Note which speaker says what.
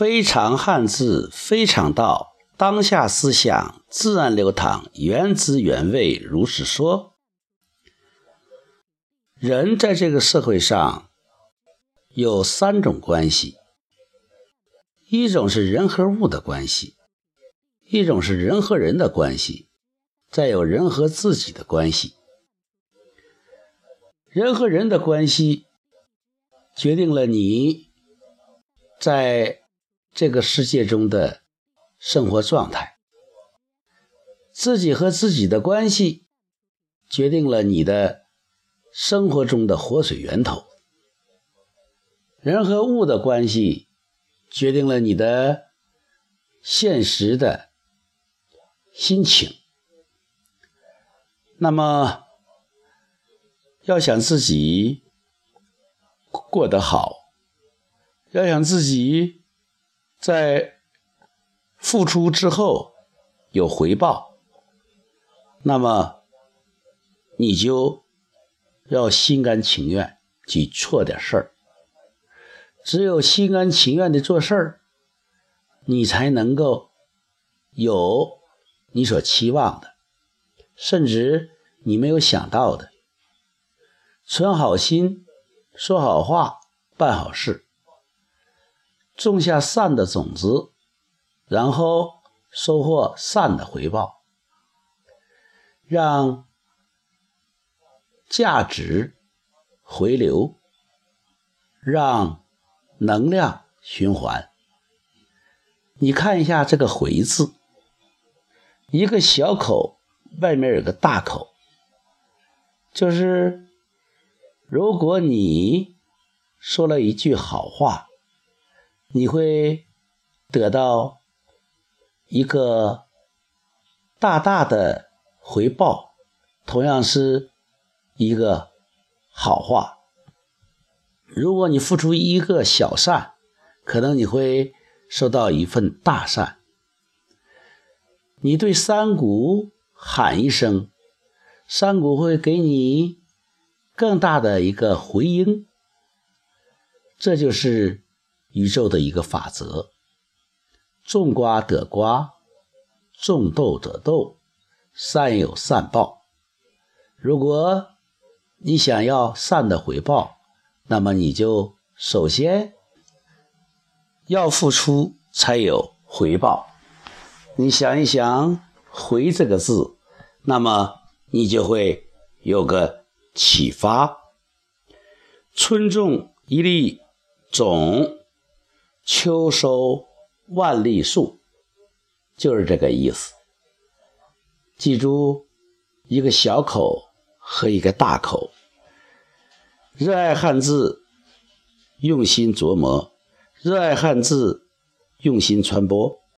Speaker 1: 非常汉字，非常道，当下思想自然流淌，原汁原味，如是说。人在这个社会上有三种关系：一种是人和物的关系，一种是人和人的关系，再有人和自己的关系。人和人的关系决定了你在这个世界中的生活状态，自己和自己的关系决定了你的生活中的活水源头，人和物的关系决定了你的现实的心情。那么。要想自己过得好，要想自己在付出之后有回报，那么你就要心甘情愿去做点事儿。只有心甘情愿的做事儿，你才能够有你所期望的，甚至你没有想到的。存好心，说好话，办好事，种下善的种子，然后收获善的回报，让价值回流，让能量循环。你看一下这个“回”字，一个小口，外面有个大口，就是。如果你说了一句好话，你会得到一个大大的回报，同样是一个好话。如果你付出一个小善，可能你会收到一份大善。你对山谷喊一声，山谷会给你。更大的一个回应，这就是宇宙的一个法则：种瓜得瓜，种豆得豆，善有善报。如果你想要善的回报，那么你就首先要付出，才有回报。你想一想“回”这个字，那么你就会有个。启发，春种一粒种，秋收万粒粟，就是这个意思。记住，一个小口和一个大口，热爱汉字，用心琢磨；热爱汉字，用心传播。